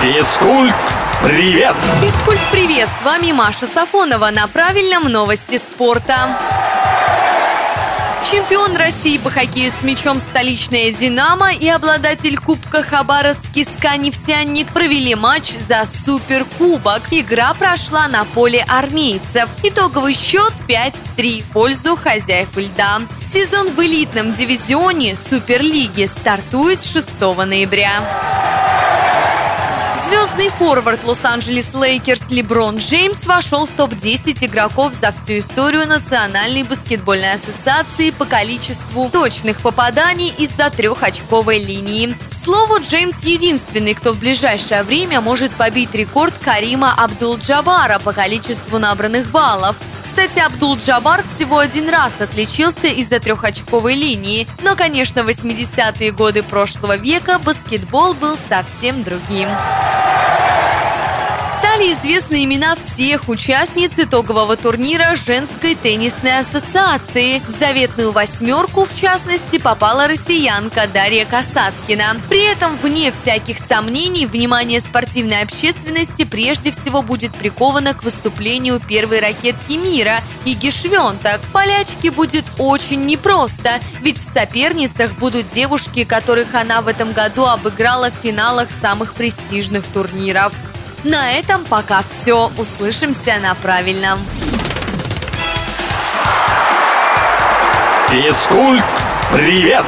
Физкульт, привет! Физкульт, привет! С вами Маша Сафонова на правильном новости спорта. Чемпион России по хоккею с мячом столичная «Динамо» и обладатель Кубка Хабаровский «СКА-нефтяник» провели матч за Суперкубок. Игра прошла на поле армейцев. Итоговый счет 5-3 в пользу хозяев льда. Сезон в элитном дивизионе Суперлиги стартует 6 ноября. Звездный форвард Лос-Анджелес Лейкерс Леброн Джеймс вошел в топ-10 игроков за всю историю Национальной баскетбольной ассоциации по количеству точных попаданий из-за трехочковой линии. Слово Джеймс единственный, кто в ближайшее время может побить рекорд Карима Абдул-Джабара по количеству набранных баллов. Кстати, Абдул-Джабар всего один раз отличился из-за трехочковой линии, но, конечно, в 80-е годы прошлого века баскетбол был совсем другим стали известны имена всех участниц итогового турнира женской теннисной ассоциации. В заветную восьмерку, в частности, попала россиянка Дарья Касаткина. При этом, вне всяких сомнений, внимание спортивной общественности прежде всего будет приковано к выступлению первой ракетки мира Иги Швентак. Полячке будет очень непросто, ведь в соперницах будут девушки, которых она в этом году обыграла в финалах самых престижных турниров. На этом пока все. Услышимся на правильном. Физкульт, привет!